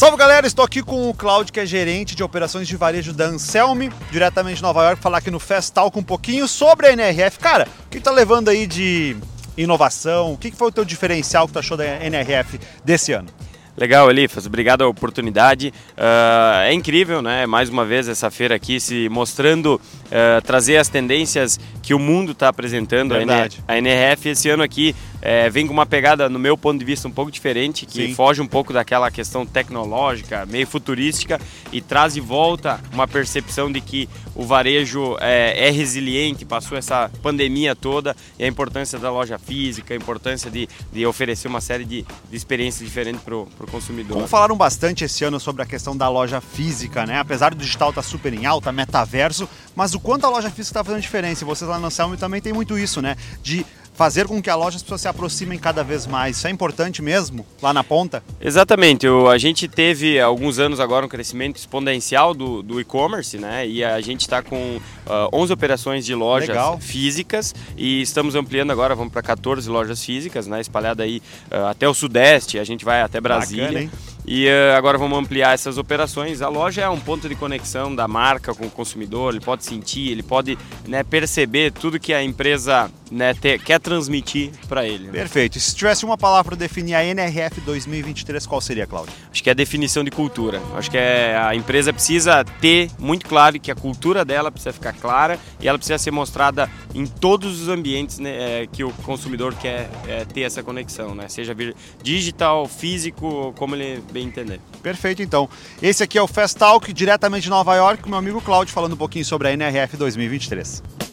Salve galera, estou aqui com o Claudio, que é gerente de operações de varejo da Anselme, diretamente de Nova York, falar aqui no Festal com um pouquinho sobre a NRF. Cara, o que tá levando aí de inovação? O que foi o teu diferencial que tu achou da NRF desse ano? Legal, Elifas, obrigado a oportunidade. Uh, é incrível, né? Mais uma vez essa feira aqui se mostrando, uh, trazer as tendências que o mundo está apresentando. Verdade. A NRF esse ano aqui é, vem com uma pegada, no meu ponto de vista, um pouco diferente, que Sim. foge um pouco daquela questão tecnológica, meio futurística, e traz de volta uma percepção de que o varejo é, é resiliente, passou essa pandemia toda, e a importância da loja física, a importância de, de oferecer uma série de, de experiências diferentes para o consumidor. Como falaram bastante esse ano sobre a questão da loja física, né? Apesar do digital estar super em alta, metaverso, mas o quanto a loja física está fazendo diferença. E vocês lá na Anselme também tem muito isso, né? De fazer com que a loja as pessoas se aproximem cada vez mais. Isso é importante mesmo, lá na ponta? Exatamente, o, a gente teve alguns anos agora um crescimento exponencial do, do e-commerce, né? E a gente está com uh, 11 operações de lojas Legal. físicas e estamos ampliando agora, vamos para 14 lojas físicas, né? Espalhada aí uh, até o Sudeste, a gente vai até Brasília. Bacana? E uh, agora vamos ampliar essas operações. A loja é um ponto de conexão da marca com o consumidor, ele pode sentir, ele pode né, perceber tudo que a empresa né, te- quer transmitir para ele. né? Perfeito. Se tivesse uma palavra para definir a NRF 2023, qual seria, Cláudio? Acho que é a definição de cultura. Acho que é, a empresa precisa ter muito claro que a cultura dela precisa ficar clara e ela precisa ser mostrada em todos os ambientes né, é, que o consumidor quer é, ter essa conexão, né? seja digital, físico, como ele bem entender. Perfeito, então. Esse aqui é o Fest Talk, diretamente de Nova York, com meu amigo Cláudio, falando um pouquinho sobre a NRF 2023.